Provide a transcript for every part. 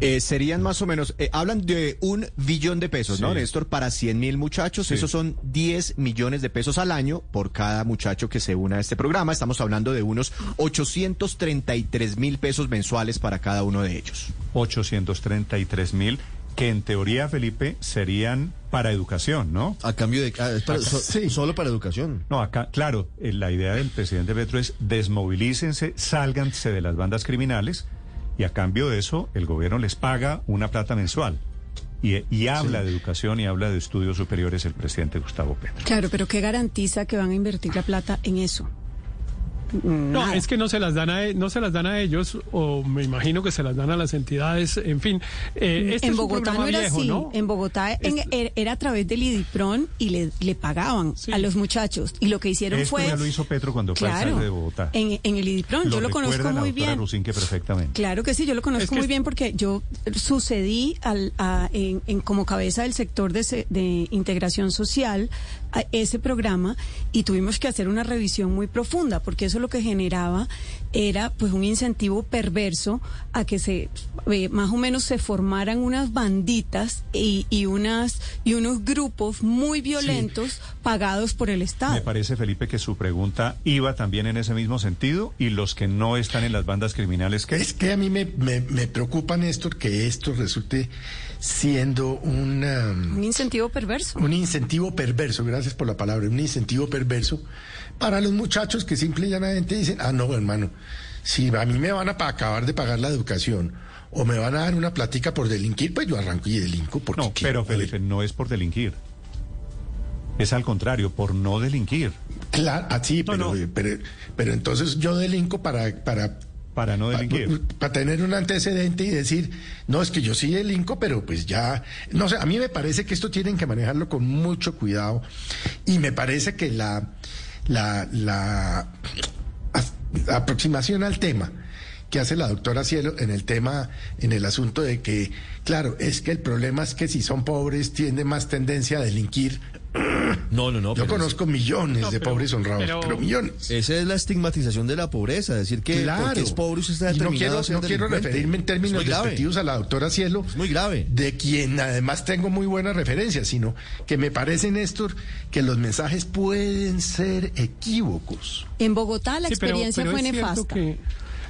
Eh, serían más o menos, eh, hablan de un billón de pesos, ¿no, Sí. Néstor? Para 100 mil muchachos, Sí. esos son 10 millones de pesos al año por cada muchacho que se una a este programa. Estamos hablando de unos 833 mil pesos mensuales para cada uno de ellos. 833 mil, que en teoría, Felipe, serían para educación, ¿no? A cambio de... ah, para- so- Solo para educación. No, acá, claro, eh, la idea del presidente Petro es desmovilícense, sálganse de las bandas criminales y a cambio de eso el gobierno les paga una plata mensual. Y, y habla de educación y habla de estudios superiores el presidente Gustavo Petro. Claro, pero ¿qué garantiza que van a invertir la plata en eso? No, Nada. es que no se las dan a e- no se las dan a ellos o me imagino que se las dan a las entidades, en fin. Eh, este en Bogotá no era viejo, así. ¿no? En Bogotá en- Este- er- era a través del IDIPRON y le, le pagaban Sí. a los muchachos. Y lo que hicieron Esto fue... ya lo hizo Petro cuando fue claro, alcalde de Bogotá. En, en el IDIPRON, yo lo conozco muy bien. Rusinque perfectamente. Claro que sí, yo lo conozco Es que muy bien porque yo sucedí al, a- en, en- como cabeza del sector de, se- de integración social a ese programa y tuvimos que hacer una revisión muy profunda porque eso lo que generaba era pues un incentivo perverso a que se eh, más o menos se formaran unas banditas y, y unas y unos grupos muy violentos pagados por el Estado. Me parece, Felipe, que su pregunta iba también en ese mismo sentido y los que no están en las bandas criminales, ¿qué? Es que a mí me, me, me preocupa, Néstor, que esto resulte siendo una, Un incentivo perverso. un incentivo perverso, gracias por la palabra, un incentivo perverso para los muchachos que simple y llanamente dicen, ah, no, hermano, si a mí me van a acabar de pagar la educación o me van a dar una platica por delinquir, pues yo arranco y delinco. Porque No, quiero. pero Felipe, no es por delinquir. Es al contrario, por no delinquir. Claro, ah, sí, No, pero, no. pero, pero entonces yo delinco para... para Para no delinquir. Para tener un antecedente y decir, no, es que yo sí delinco, pero pues ya, no sé, a mí me parece que esto tienen que manejarlo con mucho cuidado y me parece que la, la, la aproximación al tema que hace la doctora Cielo en el tema, en el asunto de que, claro, es que el problema es que si son pobres tienen más tendencia a delinquir. No, no, no. Yo conozco millones No, de pero- pobres honrados, pero- pero, millones. Esa es la estigmatización de la pobreza, decir que Claro. porque es pobre usted está Y no determinado quiero, a no quiero referirme en términos grave. despectivos a la doctora Cielo, Es muy grave. de quien además tengo muy buenas referencias, sino que me parece, Néstor, que los mensajes pueden ser equívocos. En Bogotá la Sí, experiencia pero fue nefasta. que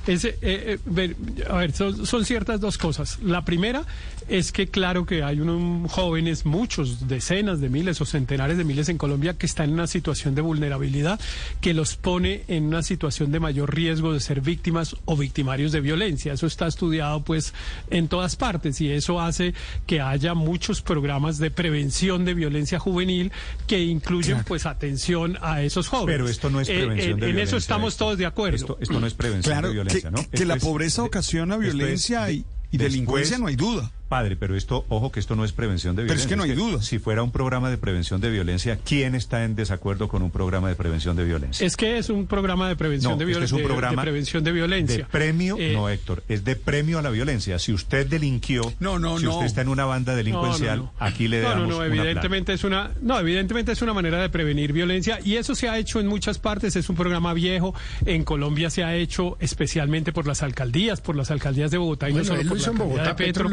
ese, eh, eh, a ver, son, son ciertas dos cosas. La primera es que claro que hay unos jóvenes, muchos, decenas de miles o centenares de miles en Colombia que están en una situación de vulnerabilidad que los pone en una situación de mayor riesgo de ser víctimas o victimarios de violencia. Eso está estudiado pues en todas partes y eso hace que haya muchos programas de prevención de violencia juvenil que incluyen pues atención a esos jóvenes. Pero esto no es Eh, prevención en- de en violencia. eso estamos todos de acuerdo. Esto, esto no es prevención Claro, de que, violencia, ¿no? que la pobreza ocasiona violencia y, y después- delincuencia, no hay duda. Padre, pero esto, ojo que esto no es prevención de Pero es violencia. que no hay duda. Si fuera un programa de prevención de violencia, ¿quién está en desacuerdo con un programa de prevención de violencia? Es que es un programa de prevención No, de este violencia. es un programa de, prevención de violencia. De premio, Eh, no Héctor, es de premio a la violencia. Si usted delinquió, No, no, si no. usted está en una banda delincuencial, No, no, no. aquí le No, damos no, no, una evidentemente es una, no, evidentemente es una manera de prevenir violencia y eso se ha hecho en muchas partes. Es un programa viejo. En Colombia se ha hecho especialmente por las alcaldías, por las alcaldías de Bogotá y Bueno, no solo él lo por la hizo en Bogotá, de Petro Petro. Eh,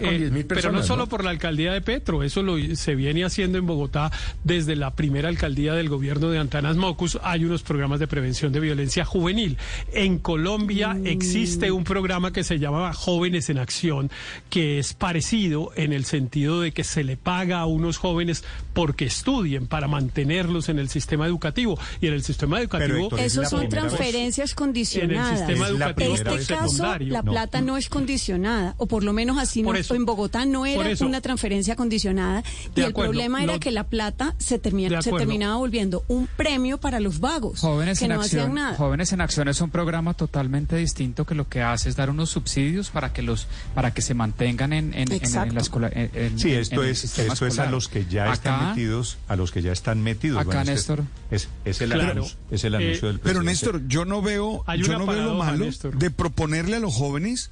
lo hizo en Bogotá con 10.000 Pero no personas, solo ¿no? por la alcaldía de Petro, eso lo se viene haciendo en Bogotá desde la primera alcaldía del gobierno de Antanas Mocus. Hay unos programas de prevención de violencia juvenil. En Colombia existe un programa que se llama Jóvenes en Acción, que es parecido en el sentido de que se le paga a unos jóvenes porque estudien para mantenerlos en el sistema educativo y en el sistema educativo Héctor, es Esos la son primera vez. transferencias en el condicionadas. sistema Es la educativo primera este caso, secundario. la No. plata no es condicionada, o por lo menos así Por no eso. en Bogotá no era eso. una transferencia condicionada y el acuerdo, problema era lo- que la plata se, termina, se terminaba volviendo un premio para los vagos Jóvenes que en no hacían Acción, nada. Jóvenes en Acción es un programa totalmente distinto que lo que hace es dar unos subsidios para que los para que se mantengan en, en, en- en Exacto. la escuela. en- en- Sí, esto es esto es a los que ya están Acá- metidos, a los que ya están metidos. Acá, que Néstor. Es, es el Claro. anuncio, es el Eh, anuncio del Pero presidente. Néstor, yo no veo, yo no veo lo malo Néstor. de proponerle a los jóvenes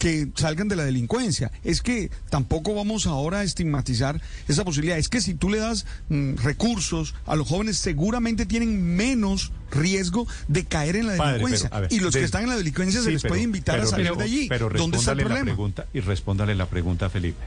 que salgan de la delincuencia. Es que tampoco vamos ahora a estigmatizar esa posibilidad. Es que si tú le das mm, recursos a los jóvenes, seguramente tienen menos riesgo de caer en la Padre, delincuencia. pero, a ver, y los de- que están en la delincuencia se les pero- puede invitar pero a salir de allí. Pero ¿Dónde está el la problema? pregunta y respóndale la pregunta a Felipe.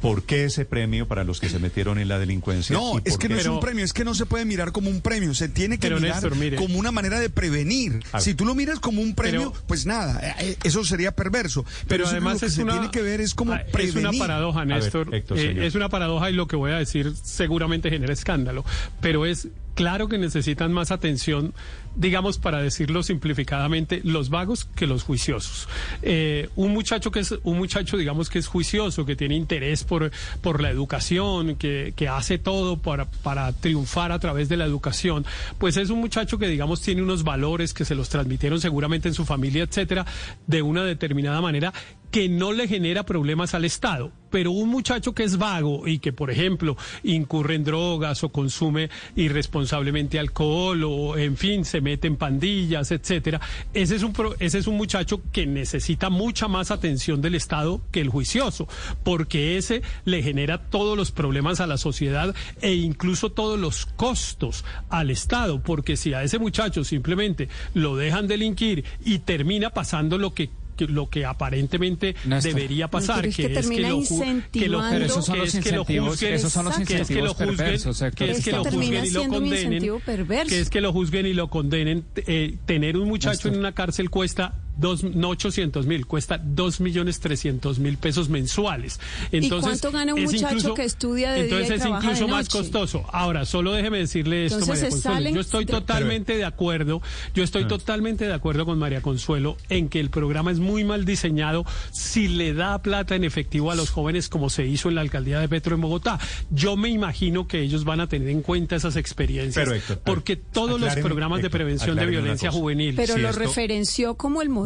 ¿Por qué ese premio para los que se metieron en la delincuencia? No, ¿Y es que no es un premio, es que no se puede mirar como un premio, se tiene que Pero, mirar Néstor, mire. como una manera de prevenir. Si tú lo miras como un premio, Pero- pues nada, eh, eh, eso sería perverso. Pero, además lo que es se una, tiene que ver es como ah, prevenir. Es una paradoja, ver, Néstor. Héctor, Eh, es una paradoja y lo que voy a decir seguramente genera escándalo. Pero es claro que necesitan más atención, digamos, para decirlo simplificadamente, los vagos que los juiciosos. Eh, un muchacho que es un muchacho, digamos, que es juicioso, que tiene interés por, por la educación, que, que hace todo para, para triunfar a través de la educación, pues es un muchacho que, digamos, tiene unos valores que se los transmitieron seguramente en su familia, etcétera, de una determinada manera que no le genera problemas al Estado. Pero un muchacho que es vago y que, por ejemplo, incurre en drogas o consume irresponsablemente alcohol o, en fin, se mete en pandillas, etcétera, ese es un, ese es un muchacho que necesita mucha más atención del Estado que el juicioso, porque ese le genera todos los problemas a la sociedad e incluso todos los costos al Estado, porque si a ese muchacho simplemente lo dejan delinquir y termina pasando lo que que- lo que aparentemente Néstor. debería pasar, es que, que es que lo, que lo incentivando- Pero esos son que los es que lo incentivos, juzguen, esos son los que es que lo juzguen, perversos, que es que lo juzguen y lo condenen, que es que lo juzguen y lo condenen. eh, tener un muchacho en una cárcel cuesta dos, no 800 mil, cuesta dos millones trescientos mil pesos mensuales. Entonces, cuánto gana un es muchacho incluso- que estudia de día Entonces y es de incluso más costoso. Ahora, solo déjeme decirle esto, Entonces María Consuelo. salen Yo estoy totalmente de acuerdo, yo estoy Ah. totalmente de acuerdo con María Consuelo en que el programa es muy mal diseñado si le da plata en efectivo a los jóvenes como se hizo en la alcaldía de Petro en Bogotá. Yo me imagino que ellos van a tener en cuenta esas experiencias Pero, Héctor, porque todos los programas de prevención de violencia juvenil Pero Si lo esto- referenció como el modelo.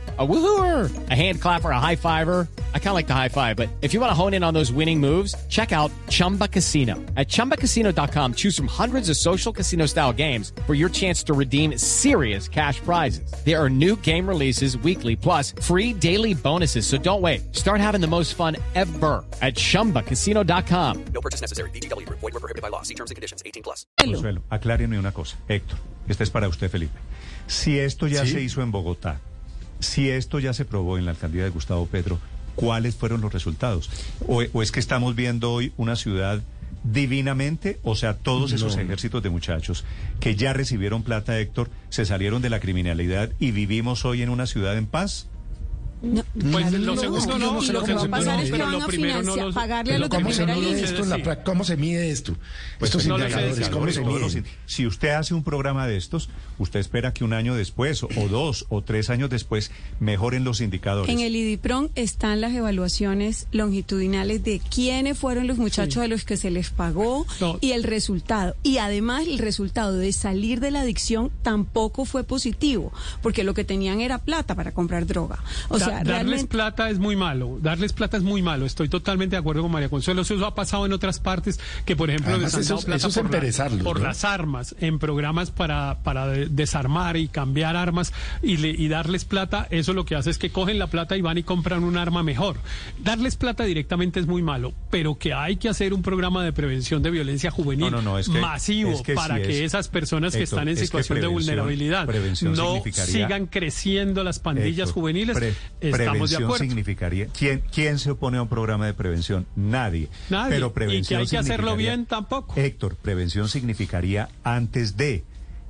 A woohooer, a hand clapper, a high fiver. I kind of like the high five, but if you want to hone in on those winning moves, check out Chumba Casino. At chumbacasino.com, choose from hundreds of social casino style games for your chance to redeem serious cash prizes. There are new game releases weekly, plus free daily bonuses. So don't wait. Start having the most fun ever at chumbacasino.com. No purchase necessary. VGW Group. Void were prohibited by law. See terms and conditions. 18 plus. Consuelo, aclárenme una cosa. Héctor, esta es para usted, Felipe. Si esto ya Sí. se hizo en Bogotá, si esto ya se probó en la alcaldía de Gustavo Petro, ¿cuáles fueron los resultados? ¿O, o es que estamos viendo hoy una ciudad divinamente? O sea, todos esos ejércitos de muchachos que ya recibieron plata, Héctor, se salieron de la criminalidad y vivimos hoy en una ciudad en paz. No, Pues claro, lo no. segundo no, y lo lo que va a segundo pasar no, es que pero van lo primero no financiar, los- pagarle a los ¿Cómo se primera mide esto? en la pra- ¿Cómo se mide esto? Pues Estos no indicadores, ¿cómo se miden? Si usted hace un programa de estos, usted espera que un año después, o dos, o tres años después, mejoren los indicadores. En el IDIPRON están las evaluaciones longitudinales de quiénes fueron los muchachos a los que se les pagó No. y el resultado. Y además el resultado de salir de la adicción tampoco fue positivo, porque lo que tenían era plata para comprar droga. O Da- sea, darles realmente... plata es muy malo, darles plata es muy malo. Estoy totalmente de acuerdo con María Consuelo. Eso ha pasado en otras partes que, por ejemplo, Además, les han eso dado es- plata eso es por, la- enperezarlos, por ¿no? las armas, en programas para, para de- desarmar y cambiar armas y, le- y darles plata. Eso lo que hace es que cogen la plata y van y compran un arma mejor. Darles plata directamente es muy malo, pero que hay que hacer un programa de prevención de violencia juvenil No, no, no, es que- masivo es que para sí que es- esas personas que Héctor, están en es que situación de vulnerabilidad no sigan creciendo las pandillas Héctor, juveniles. pre- Estamos de prevención acuerdo. significaría. ¿quién, ¿Quién se opone a un programa de prevención? Nadie. Nadie. Pero Y que prevención hay que hacerlo bien tampoco. Héctor, prevención significaría antes de.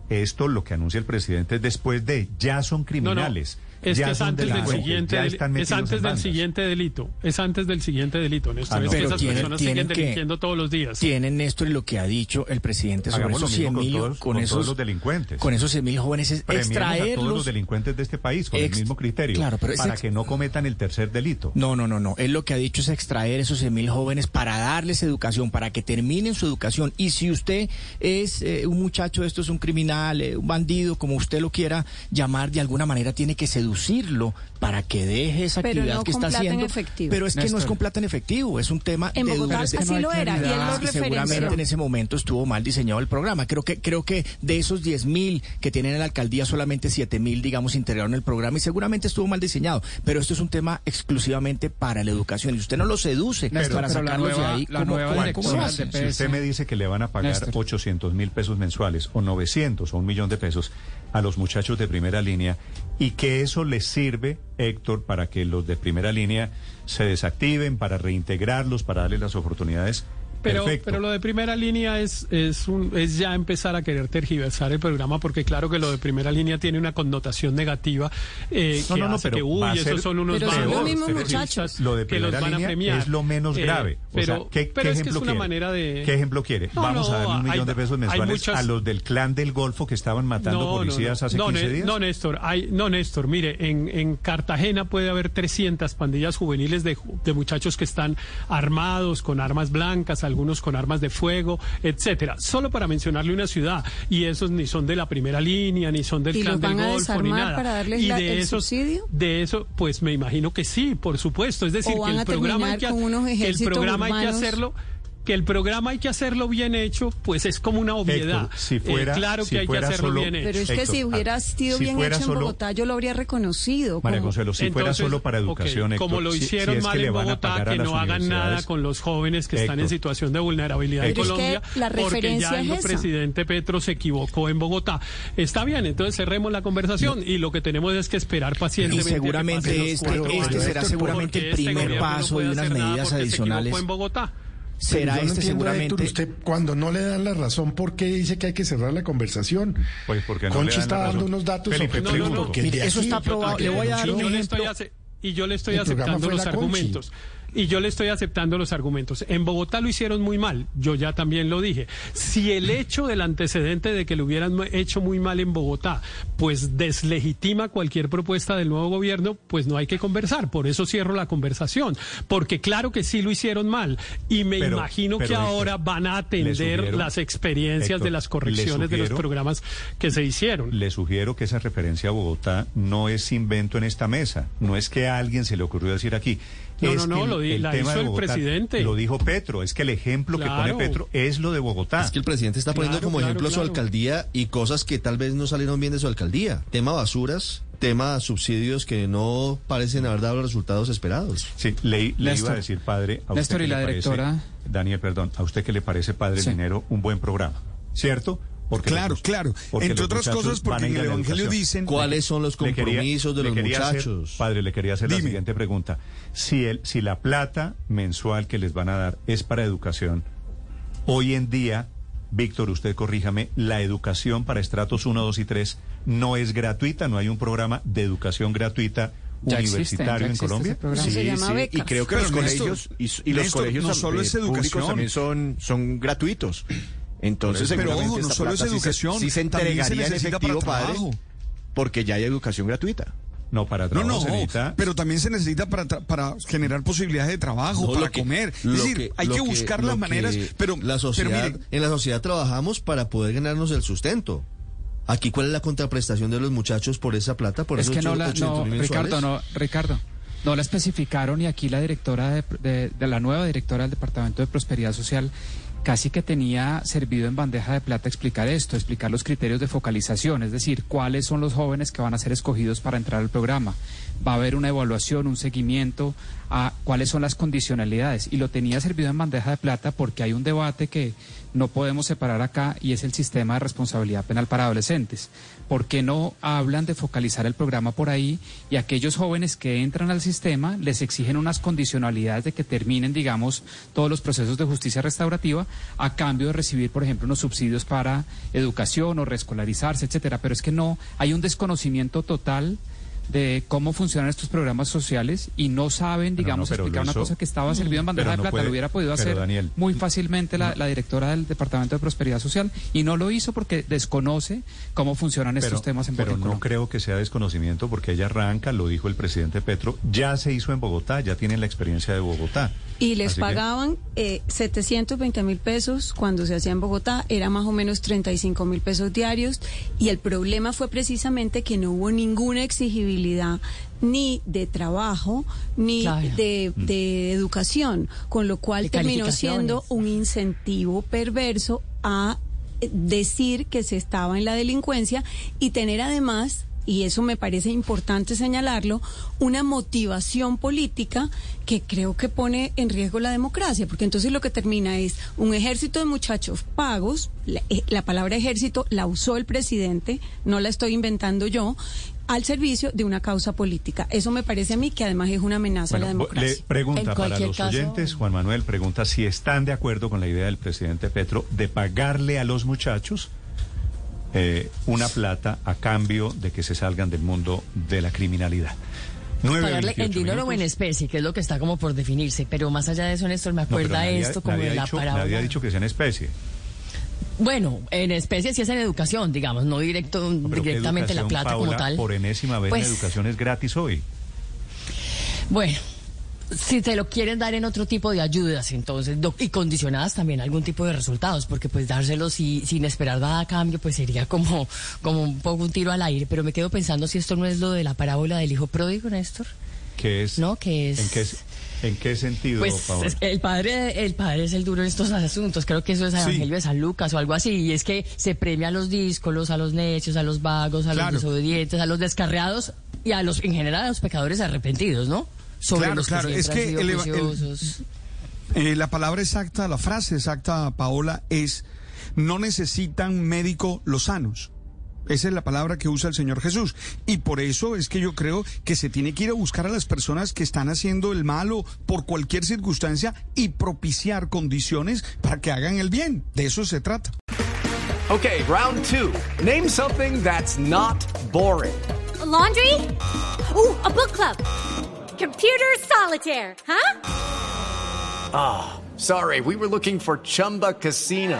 Esto lo que anuncia el presidente es después de. Ya son criminales. Es ya que es antes del siguiente, es antes del siguiente delito. Es antes del siguiente delito, Néstor. Ah, no. es que Pero esas tienen- personas tienen siguen que- delinquiendo todos los días. Tienen Néstor y lo que ha dicho el presidente sobre Hagamos esos mismo 100 con mil todos- con con esos todos los delincuentes. con esos 100 mil jóvenes es Premiemos a todos los extraerlos delincuentes de este país con Ex- el mismo criterio Claro, pero para ex- que no cometan el tercer delito. No, no, no, no. Él lo que ha dicho es extraer esos 100 mil jóvenes para darles educación, para que terminen su educación. Y si usted es eh, un muchacho, esto es un criminal, eh, un bandido, como usted lo quiera llamar, de alguna manera tiene que seducirlo para que deje esa Pero actividad no que está haciendo. efectivo. Pero es que no es con plata en efectivo, es un tema En de Bogotá así lo era, y él lo Y seguramente en ese momento estuvo mal diseñado el programa. Creo que creo que de esos 10 mil que tienen en la alcaldía, solamente 7 mil, digamos, integraron el programa y seguramente estuvo mal diseñado. Pero esto es un tema exclusivamente para la educación. Y usted no lo seduce Néstor, para pero sacarlos nueva- de ahí. la ¿cómo- nueva cómo- hace? Si usted me dice que le van a pagar Néstor. 800 mil pesos mensuales o 900 o un millón de pesos a los muchachos de primera línea y que eso les sirve, Héctor, para que los de primera línea se desactiven, para reintegrarlos, para darles las oportunidades. Pero, Perfecto. pero lo de primera línea es, es, un, es ya empezar a querer tergiversar el programa, porque claro que lo de primera línea tiene una connotación negativa eh, No, que no, no, hace pero que, uy, ser esos son unos Pero son vagos los mismos terroristas muchachos. Lo de que los primera van a línea premiar. es lo menos Eh, grave. O pero, sea, ¿qué, pero qué es que ejemplo es una quiere? manera de... ¿Qué ejemplo quiere? No, Vamos no, a darle un hay- millón de pesos mensuales muchas- a los del clan del Golfo que estaban matando policías hace no, 15 Né- días. No, Néstor, hay, no, Néstor, mire, en, en Cartagena puede haber 300 pandillas juveniles de, ju- de muchachos que están armados, con armas blancas, algunos con armas de fuego, etcétera. Solo para mencionarle una ciudad. Y esos ni son de la primera línea, ni son del ¿Y clan los del a Golfo, ni nada. para darles y la- de el esos, subsidio? De eso, pues me imagino que sí, por supuesto. Es decir, ¿O que el programa hay que, el programa hay que hacerlo que el programa hay que hacerlo bien hecho, pues es como una obviedad. Héctor, si Eh, claro si que hay que hacerlo solo- bien hecho. Pero es que Héctor, si hubiera ah, sido si bien hecho en solo- Bogotá, yo lo habría reconocido. María como- Consuelo, si fuera Entonces, solo para educación, Héctor, como lo si- si hicieron es que mal en Bogotá, que no hagan nada con los jóvenes que están en situación de vulnerabilidad en Pero es que Colombia, la porque ya el esa. presidente Petro se equivocó en Bogotá. Está bien, entonces cerremos la conversación y lo que tenemos es que esperar Y pacientemente. que pasen seguramente este, este será seguramente el este primer paso de unas medidas porque se equivocó adicionales. en Bogotá. Será Yo no este entiendo, seguramente. Héctor, usted cuando no le dan la razón, ¿por qué dice que hay que cerrar la conversación? Pues porque no Conchi le dan está la dando razón. unos datos Felipe, objetivos, no, no, eso está aprobado. Le voy a dar y un yo le estoy ejemplo. y yo le estoy El aceptando los la Conchi. Y yo le estoy aceptando los argumentos. En Bogotá lo hicieron muy mal, yo ya también lo dije. Si el hecho del antecedente de que lo hubieran hecho muy mal en Bogotá, pues deslegitima cualquier propuesta del nuevo gobierno, pues no hay que conversar. Por eso cierro la conversación. Porque claro que sí lo hicieron mal. Y me Pero- imagino que Héctor, ahora van a atender sugiero- las experiencias Héctor, de las correcciones de los programas que se hicieron. Le sugiero que esa referencia a Bogotá no es invento en esta mesa. No es que a alguien se le ocurrió decir aquí. No, Es no, no, el- lo di- el la tema hizo de el Bogotá presidente. Lo dijo Petro. Es que el ejemplo que pone Petro es lo de Bogotá. Es que el presidente está poniendo Claro, como claro, ejemplo su alcaldía y cosas que tal vez no salieron bien de su alcaldía. Tema basuras, tema subsidios que no parecen haber dado los resultados esperados. Sí, le, le Néstor. iba a decir, padre, a usted Néstor, qué y la le parece- directora- Daniel, perdón, a usted que le parece, padre, Sí. el dinero, un buen programa, ¿cierto? Porque Claro, los- claro. porque Entre otras cosas, porque en el Evangelio dicen... ¿Cuáles son los quería- compromisos de los hacer- muchachos? padre, le quería hacer la siguiente pregunta. Si, el, si la plata mensual que les van a dar es para educación, hoy en día, Víctor, usted corríjame, la educación para estratos 1, 2 y 3 no es gratuita, no hay un programa de educación gratuita Ya universitario ya en Colombia. se llama y becas. creo que Pero, los Néstor, colegios y, y los colegios no solo es educación. también son, son gratuitos. Entonces, Pero ojo, no solo es plata sí se- educación, sí se, también se entregaría en necesita efectivo, para padre, porque ya hay educación gratuita. No, para No, trabajo no, se necesita- pero también se necesita para, tra- para generar posibilidades de trabajo, No, para que- comer. Es decir, hay que buscar las maneras, pero, la sociedad, pero mire, en la sociedad trabajamos para poder ganarnos el sustento. Aquí, ¿cuál es la contraprestación de los muchachos por esa plata? Por es esos que no, la, 800 no mil mensuales? Ricardo, no, Ricardo, no la especificaron y aquí la directora de, de- de la nueva directora del Departamento de Prosperidad Social casi que tenía servido en bandeja de plata explicar esto, explicar los criterios de focalización, es decir, cuáles son los jóvenes que van a ser escogidos para entrar al programa. Va a haber una evaluación, un seguimiento a cuáles son las condicionalidades. Y lo tenía servido en bandeja de plata porque hay un debate que no podemos separar acá y es el sistema de responsabilidad penal para adolescentes. ¿Por qué no hablan de focalizar el programa por ahí y aquellos jóvenes que entran al sistema les exigen unas condicionalidades de que terminen, digamos, todos los procesos de justicia restaurativa a cambio de recibir, por ejemplo, unos subsidios para educación o reescolarizarse, etcétera? Pero es que no, hay un desconocimiento total de cómo funcionan estos programas sociales y no saben, digamos, no, explicar una cosa que estaba servido en bandeja de no plata. puede- lo hubiera podido hacer Daniel, muy fácilmente la, la directora del Departamento de Prosperidad Social y no lo hizo porque desconoce cómo funcionan estos Pero, temas en pero no creo que sea desconocimiento porque ella arranca, lo dijo el presidente Petro, ya se hizo en Bogotá, ya tienen la experiencia de Bogotá. Y les Así que- pagaban eh, 720 mil pesos cuando se hacía en Bogotá, era más o menos 35 mil pesos diarios. Y el problema fue precisamente que no hubo ninguna exigibilidad ni de trabajo ni Claro. de, de educación, con lo cual terminó siendo un incentivo perverso a eh, decir que se estaba en la delincuencia y tener además y eso me parece importante señalarlo, una motivación política que creo que pone en riesgo la democracia, porque entonces lo que termina es un ejército de muchachos pagos, la, eh, la palabra ejército la usó el presidente, no la estoy inventando yo, al servicio de una causa política. Eso me parece a mí que además es una amenaza a la democracia. le pregunta En para cualquier los caso- oyentes, Juan Manuel pregunta si están de acuerdo con la idea del presidente Petro de pagarle a los muchachos eh, una plata a cambio de que se salgan del mundo de la criminalidad. Pagarle en 28 dinero o en especie, que es lo que está como por definirse. Pero más allá de eso, Néstor, me No, acuerda nadie- esto como nadie de la dicho- parábola. Nadie ha dicho que sea en especie. Bueno, en especie sí es en educación, digamos, no directo, No, pero ¿qué directamente la plata como tal. Por enésima vez Pues- la educación es gratis hoy. Bueno, si te lo quieren dar en otro tipo de ayudas, entonces, y condicionadas también a algún tipo de resultados, porque pues dárselos y- sin esperar nada a cambio, pues sería como, como un poco un tiro al aire. Pero me quedo pensando si esto no es lo de la parábola del hijo pródigo, Néstor. Que es, No, que es- ¿En qué, ¿en qué sentido, Pues Paola? el padre, el padre es el duro en estos asuntos. Creo que eso es Sí. Evangelio de San Lucas o algo así. Y es que se premia a los díscolos, a los necios, a los vagos, a Claro. los desobedientes, a los descarriados y a los, en general, a los pecadores arrepentidos, ¿no? Sobre Claro, los claro, que es que sido el el-. Eh, la palabra exacta, la frase exacta, Paola, es no necesitan médico los sanos. Esa es la palabra que usa el Señor Jesús. Y por eso es que yo creo que se tiene que ir a buscar a las personas que están haciendo el malo por cualquier circunstancia y propiciar condiciones para que hagan el bien. De eso se trata. Okay, round two. Name something that's not boring. laundry? Ooh, a book club. Computer solitaire, huh? Ah, sorry, we were looking for Chumba Casino.